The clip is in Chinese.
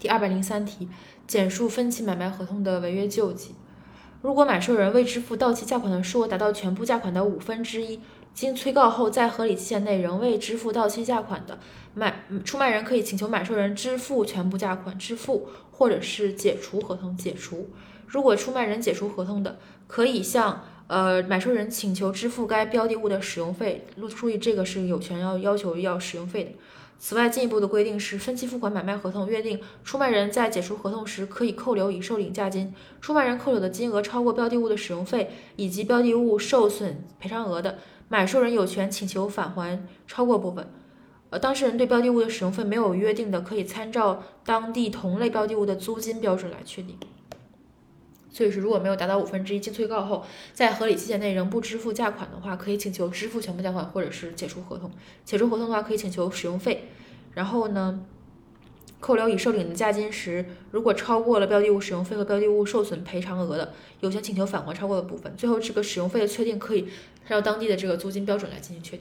第二百零三题，简述分期买卖合同的违约救济。如果买受人未支付到期价款的数额达到全部价款的五分之一，经催告后在合理期限内仍未支付到期价款的，买出卖人可以请求买受人支付全部价款，支付或者是解除合同，解除。如果出卖人解除合同的，可以向呃买受人请求支付该标的物的使用费。注意，这个是有权要要求要使用费的。此外，进一步的规定是，分期付款买卖合同约定，出卖人在解除合同时可以扣留已受领价金。出卖人扣留的金额超过标的物的使用费以及标的物受损赔偿额的，买受人有权请求返还超过部分。呃，当事人对标的物的使用费没有约定的，可以参照当地同类标的物的租金标准来确定。所以是，如果没有达到五分之一，经催告后，在合理期限内仍不支付价款的话，可以请求支付全部价款，或者是解除合同。解除合同的话，可以请求使用费。然后呢，扣留已受领的价金时，如果超过了标的物使用费和标的物受损赔偿额的，有权请求返还超过的部分。最后，这个使用费的确定可以按照当地的这个租金标准来进行确定。